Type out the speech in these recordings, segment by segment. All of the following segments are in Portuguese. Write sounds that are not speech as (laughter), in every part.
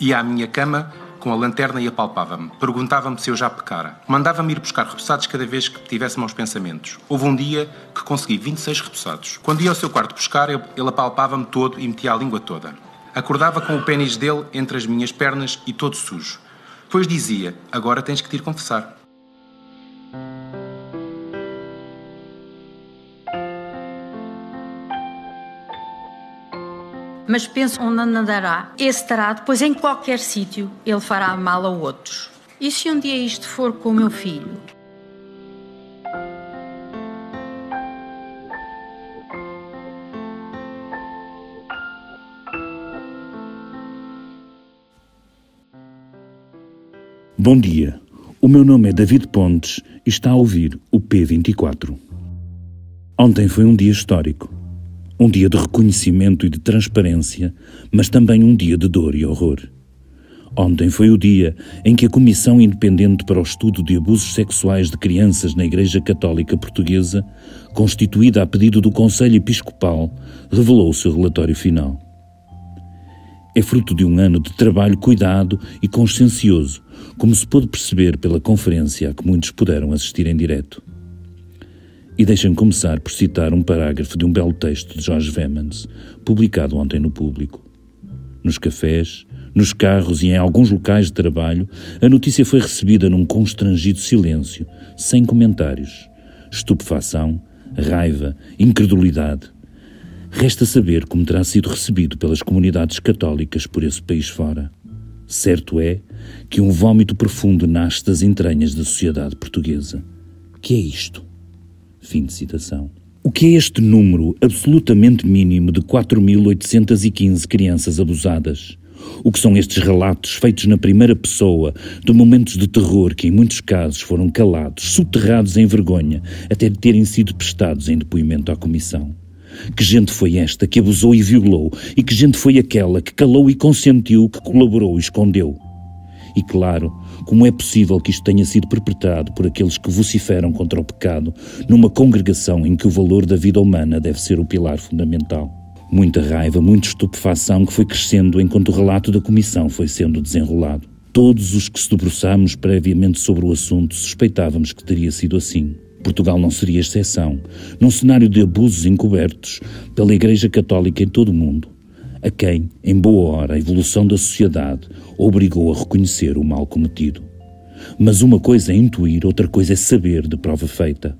Ia à minha cama com a lanterna e apalpava-me. Perguntava-me se eu já pecara. Mandava-me ir buscar repousados cada vez que tivesse maus pensamentos. Houve um dia que consegui 26 repousados. Quando ia ao seu quarto buscar, ele apalpava-me todo e metia a língua toda. Acordava com o pênis dele entre as minhas pernas e todo sujo. Depois dizia: Agora tens que te ir confessar. Mas penso onde andará, esse estará depois em qualquer sítio, ele fará mal a outros. E se um dia isto for com o meu filho? Bom dia. O meu nome é David Pontes e está a ouvir o P24. Ontem foi um dia histórico. Um dia de reconhecimento e de transparência, mas também um dia de dor e horror. Ontem foi o dia em que a Comissão Independente para o Estudo de Abusos Sexuais de Crianças na Igreja Católica Portuguesa, constituída a pedido do Conselho Episcopal, revelou o seu relatório final. É fruto de um ano de trabalho cuidado e consciencioso, como se pôde perceber pela conferência a que muitos puderam assistir em direto. E deixem começar por citar um parágrafo de um belo texto de Jorge Vemans, publicado ontem no Público. Nos cafés, nos carros e em alguns locais de trabalho, a notícia foi recebida num constrangido silêncio, sem comentários. Estupefação, raiva, incredulidade. Resta saber como terá sido recebido pelas comunidades católicas por esse país fora. Certo é que um vômito profundo nasce das entranhas da sociedade portuguesa. Que é isto? Fim de citação. O que é este número absolutamente mínimo de 4.815 crianças abusadas? O que são estes relatos feitos na primeira pessoa de momentos de terror que, em muitos casos, foram calados, soterrados em vergonha, até de terem sido prestados em depoimento à Comissão? Que gente foi esta que abusou e violou, e que gente foi aquela que calou e consentiu, que colaborou e escondeu? E claro, como é possível que isto tenha sido perpetrado por aqueles que vociferam contra o pecado numa congregação em que o valor da vida humana deve ser o pilar fundamental? Muita raiva, muita estupefação que foi crescendo enquanto o relato da comissão foi sendo desenrolado. Todos os que se debruçámos previamente sobre o assunto suspeitávamos que teria sido assim. Portugal não seria exceção, num cenário de abusos encobertos pela Igreja Católica em todo o mundo, a quem, em boa hora, a evolução da sociedade obrigou a reconhecer o mal cometido. Mas uma coisa é intuir, outra coisa é saber de prova feita.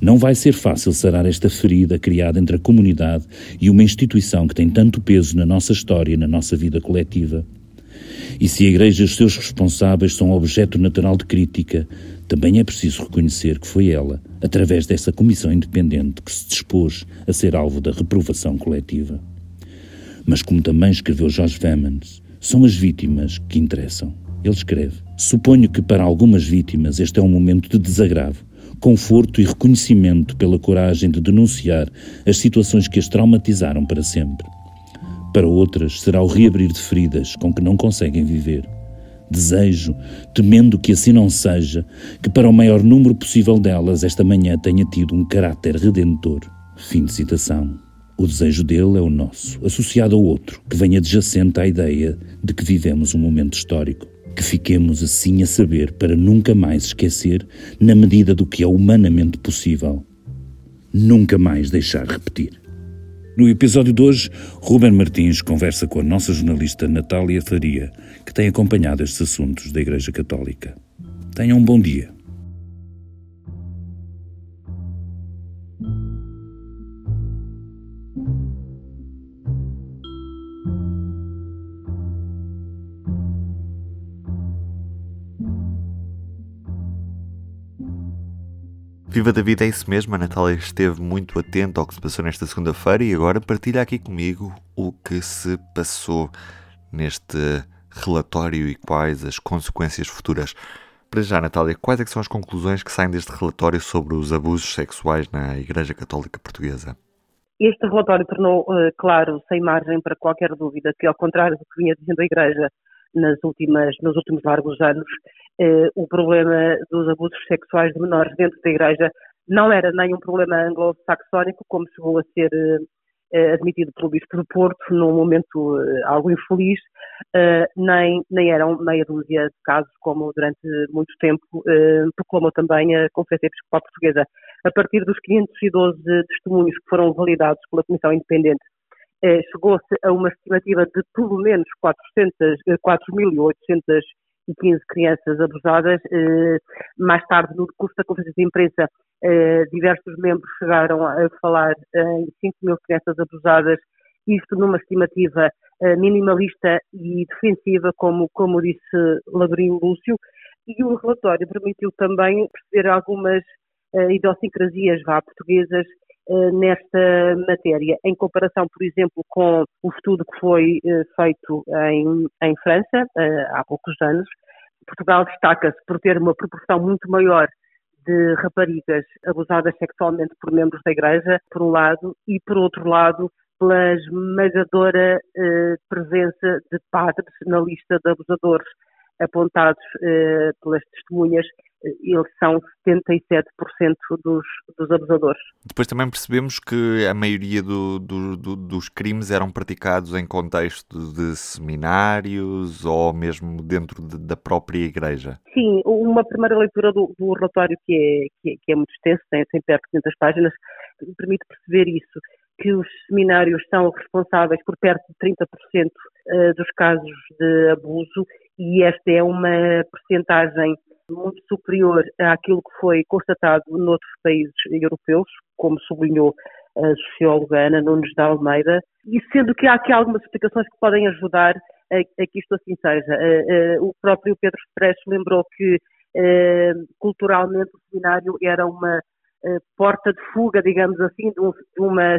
Não vai ser fácil sarar esta ferida criada entre a comunidade e uma instituição que tem tanto peso na nossa história e na nossa vida coletiva. E se a Igreja e os seus responsáveis são objeto natural de crítica, também é preciso reconhecer que foi ela, através dessa comissão independente, que se dispôs a ser alvo da reprovação coletiva. Mas como também escreveu Jorge Vemans, são as vítimas que interessam. Ele escreve: Suponho que para algumas vítimas este é um momento de desagravo, conforto e reconhecimento pela coragem de denunciar as situações que as traumatizaram para sempre. Para outras será o reabrir de feridas com que não conseguem viver. Desejo, temendo que assim não seja, que para o maior número possível delas esta manhã tenha tido um caráter redentor. Fim de citação. O desejo dele é o nosso, associado ao outro, que vem adjacente à ideia de que vivemos um momento histórico. Que fiquemos assim a saber para nunca mais esquecer, na medida do que é humanamente possível. Nunca mais deixar repetir. No episódio de hoje, Ruben Martins conversa com a nossa jornalista Natália Faria, que tem acompanhado estes assuntos da Igreja Católica. Tenham um bom dia. Viva da Vida é isso mesmo, a Natália esteve muito atenta ao que se passou nesta segunda-feira e agora partilha aqui comigo o que se passou neste relatório e quais as consequências futuras. Para já, Natália, quais é são as conclusões que saem deste relatório sobre os abusos sexuais na Igreja Católica Portuguesa? Este relatório tornou uh, claro, sem margem para qualquer dúvida, que ao contrário do que vinha dizendo a Igreja nas últimas, nos últimos largos anos, o problema dos abusos sexuais de menores dentro da Igreja não era nem um problema anglo-saxónico, como chegou a ser eh, admitido pelo Bispo do Porto, num momento eh, algo infeliz, nem, nem eram meia dúzia de casos, como durante muito tempo proclamou também a Conferência Episcopal Portuguesa. A partir dos 512 testemunhos que foram validados pela Comissão Independente, chegou-se a uma estimativa de pelo menos 4.800 e 15 crianças abusadas. Eh, mais tarde, no curso da conferência de imprensa, eh, diversos membros chegaram a falar em 5 mil crianças abusadas, isto numa estimativa eh, minimalista e defensiva, como, como disse Labrinho Lúcio, e o relatório permitiu também perceber algumas idiosincrasias vá, portuguesas nesta matéria, em comparação, por exemplo, com o estudo que foi feito em, em França há poucos anos, Portugal destaca-se por ter uma proporção muito maior de raparigas abusadas sexualmente por membros da Igreja, por um lado, e por outro lado, pela esmagadora eh, presença de padres na lista de abusadores apontados eh, pelas testemunhas, eh, eles são 77% dos, dos abusadores. Depois também percebemos que a maioria do, do, do, dos crimes eram praticados em contexto de seminários ou mesmo dentro de, da própria igreja. Sim, uma primeira leitura do, relatório que é, que é, que é muito extenso, tem, tem perto de 500 páginas, permite perceber isso que os seminários são responsáveis por perto de 30% eh, dos casos de abuso e esta é uma percentagem muito superior àquilo que foi constatado noutros países europeus, como sublinhou a socióloga Ana Nunes da Almeida, e sendo que há aqui algumas explicações que podem ajudar a, a que isto assim seja. Eh, eh, o próprio Pedro Expresso lembrou que culturalmente o seminário era uma porta de fuga, digamos assim, de, uma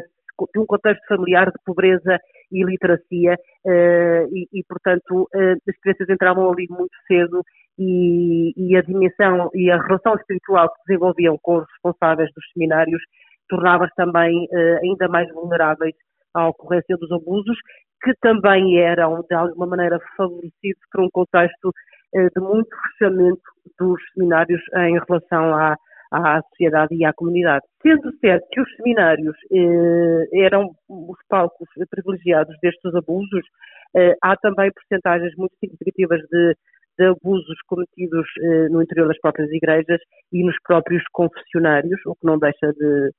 de um contexto familiar de pobreza e literacia uh, e, e, portanto, uh, as crianças entravam ali muito cedo e, e, a dimensão e a relação espiritual que desenvolviam com os responsáveis dos seminários tornava-se também uh, ainda mais vulneráveis à ocorrência dos abusos, que também eram, de alguma maneira, favorecidos por um contexto de muito fechamento dos seminários em relação à, à sociedade e à comunidade. Sendo certo que os seminários eh, eram os palcos privilegiados destes abusos, eh, há também percentagens muito significativas de, de abusos cometidos eh, no interior das próprias igrejas e nos próprios confessionários, o que não deixa de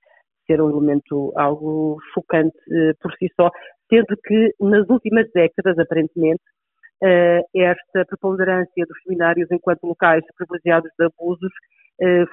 ser um elemento algo chocante eh, por si só, sendo que nas últimas décadas, aparentemente, eh, esta preponderância dos seminários enquanto locais privilegiados de abusos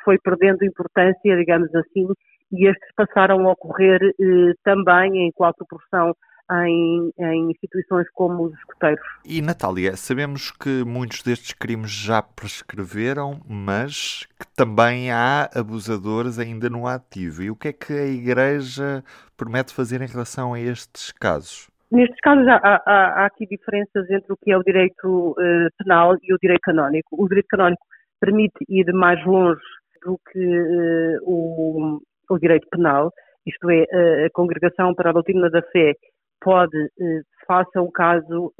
foi perdendo importância, digamos assim, e estes passaram a ocorrer eh, também em qual proporção em, em, instituições como os escoteiros. E Natália, sabemos que muitos destes crimes já prescreveram, mas que também há abusadores ainda no ativo. E o que é que a Igreja promete fazer em relação a estes casos? Nestes casos há, há, há aqui diferenças entre o que é o direito uh, penal e o direito canónico. O direito canónico permite ir mais longe do que uh, o, o, direito penal, isto é, a Congregação para a Doutrina da Fé pode, uh, faça um caso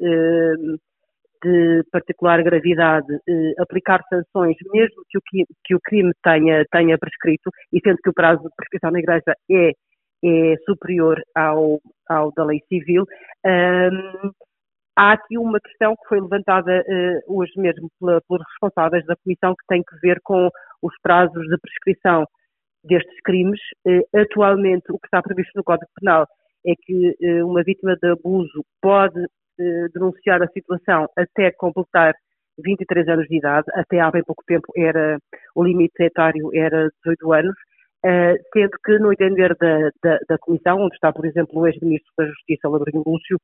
de particular gravidade, aplicar sanções, mesmo que o, que o crime tenha, tenha prescrito, e sendo que o prazo de prescrição na Igreja é, é superior ao, ao da lei civil, um, Há aqui uma questão que foi levantada uh, hoje mesmo pelos responsáveis da Comissão que tem que ver com os prazos de prescrição destes crimes. Uh, atualmente, o que está previsto no Código Penal é que uh, uma vítima de abuso pode denunciar a situação até completar 23 anos de idade, até há bem pouco tempo era o limite etário era 18 anos, sendo que no entender da, da, da Comissão, onde está, por exemplo, o ex-ministro da Justiça, Labrinho Lúcio,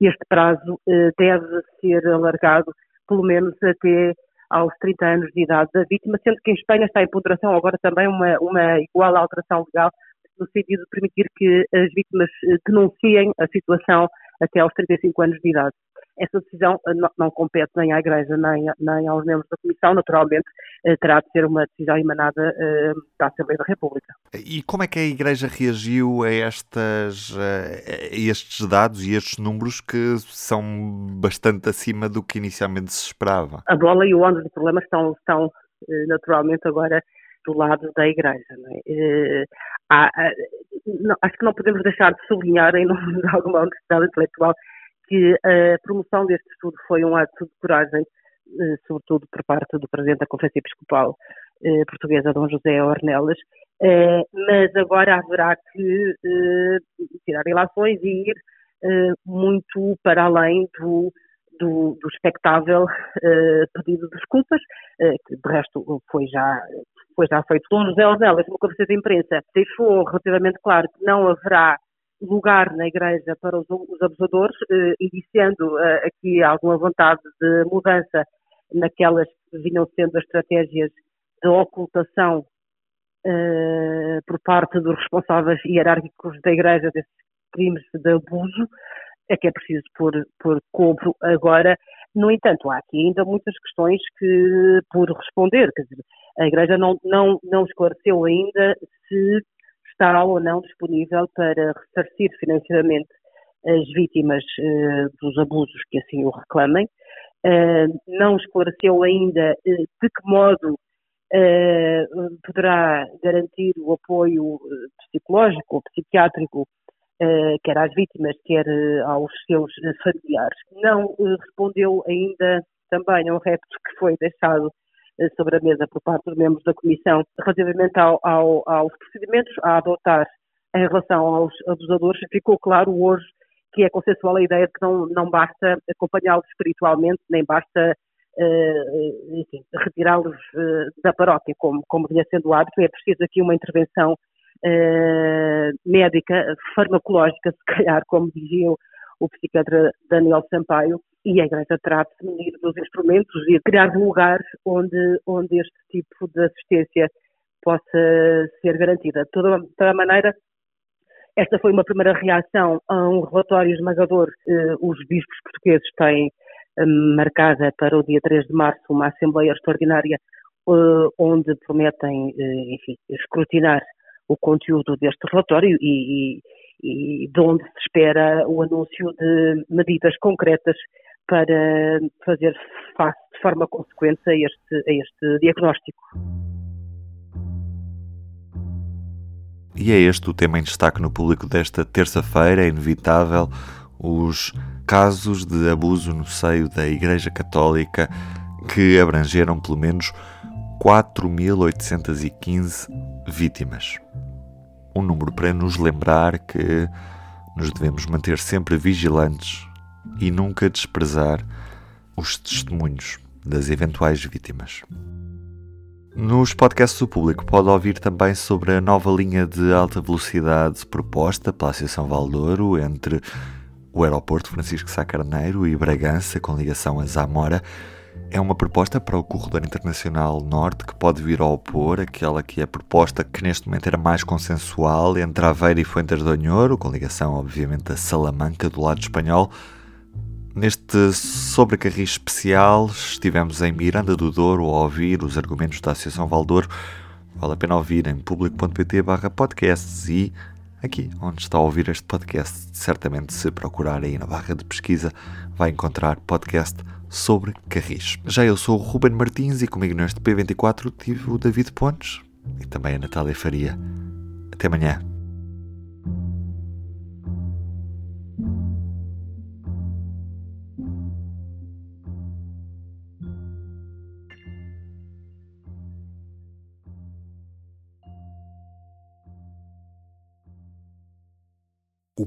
este prazo eh, deve ser alargado pelo menos até aos 30 anos de idade da vítima, sendo que em Espanha está em ponderação agora também uma, uma igual alteração legal, no sentido de permitir que as vítimas eh, denunciem a situação até aos 35 anos de idade. Essa decisão eh, não, compete nem à Igreja nem, nem aos membros da Comissão, naturalmente eh, terá de ser uma decisão emanada eh, da Assembleia da República. E como é que a Igreja reagiu a, estas, a estes dados e estes números que são bastante acima do que inicialmente se esperava? A bola e o ônus do problema estão, estão naturalmente agora do lado da Igreja. É? Há, não, acho que não podemos deixar de sublinhar, em nome (laughs) de alguma honestidade intelectual, que a promoção deste estudo foi um ato de coragem, eh, sobretudo por parte do Presidente da Conferência Episcopal eh, Portuguesa, Dom José Ornelas, eh, mas agora haverá que tirar relações e ir muito para além do, do, do expectável pedido de desculpas, que de resto foi já, foi já feito. Dom José Ornelas, numa conferência de imprensa, deixou relativamente claro que não haverá lugar na Igreja para os, os abusadores, eh, iniciando eh, aqui alguma vontade de mudança naquelas que vinham sendo as estratégias de ocultação eh, por parte dos responsáveis hierárquicos da Igreja desses crimes de abuso, é que é preciso pôr, pôr cobro agora. No entanto, há aqui ainda muitas questões que por responder. Quer dizer, a Igreja não, não, não esclareceu ainda se está ou não disponível para ressarcir financeiramente as vítimas uh, dos abusos que assim o reclamem. Uh, não esclareceu ainda uh, de que modo poderá garantir o apoio psicológico ou psiquiátrico quer às vítimas, quer aos seus familiares. Não respondeu ainda também a um repto que foi deixado eh, sobre a mesa por parte dos membros da Comissão relativamente ao, ao, aos procedimentos a adotar em relação aos abusadores. Ficou claro hoje que é consensual a ideia de que não, não basta acompanhá-los espiritualmente, nem basta uh, retirá-los uh, da paróquia, como, como vinha sendo o hábito. É preciso aqui uma intervenção uh, médica, farmacológica, se calhar, como dizia o, o psiquiatra Daniel Sampaio, e a Igreja terá de se munir dos instrumentos e criar lugares onde, onde este tipo de assistência possa ser garantida. De toda, de toda maneira, esta foi uma primeira reação a um relatório esmagador. Eh, os bispos portugueses têm eh, marcada para o dia 3 de março uma Assembleia Extraordinária eh, onde prometem, enfim, escrutinar o conteúdo deste relatório e, e, e de onde se espera o anúncio de medidas concretas para fazer face de forma consequente a este, a este diagnóstico. E é este o tema em destaque no público desta terça-feira. É inevitável os casos de abuso no seio da Igreja Católica que abrangeram pelo menos 4.815 vítimas. Um número para nos lembrar que nos devemos manter sempre vigilantes e nunca desprezar os testemunhos das eventuais vítimas. Nos podcasts do público pode ouvir também sobre a nova linha de alta velocidade proposta pela Associação Valdouro entre o aeroporto Francisco Sá Carneiro e Bragança, com ligação a Zamora. É uma proposta para o corredor internacional norte que pode vir a opor aquela que é proposta que neste momento era mais consensual entre Aveiro e Fuentes de Onhoro, com ligação obviamente a Salamanca do lado espanhol, Neste sobrecarris especial, estivemos em Miranda do Douro a ouvir os argumentos da Associação Valdouro. Vale a pena ouvir em público.pt barra podcasts e aqui onde está a ouvir este podcast. Certamente, se procurar aí na barra de pesquisa, vai encontrar podcast sobre carris. Já eu sou o Ruben Martins e comigo neste P24 tive o David Pontes e também a Natália Faria. Até amanhã.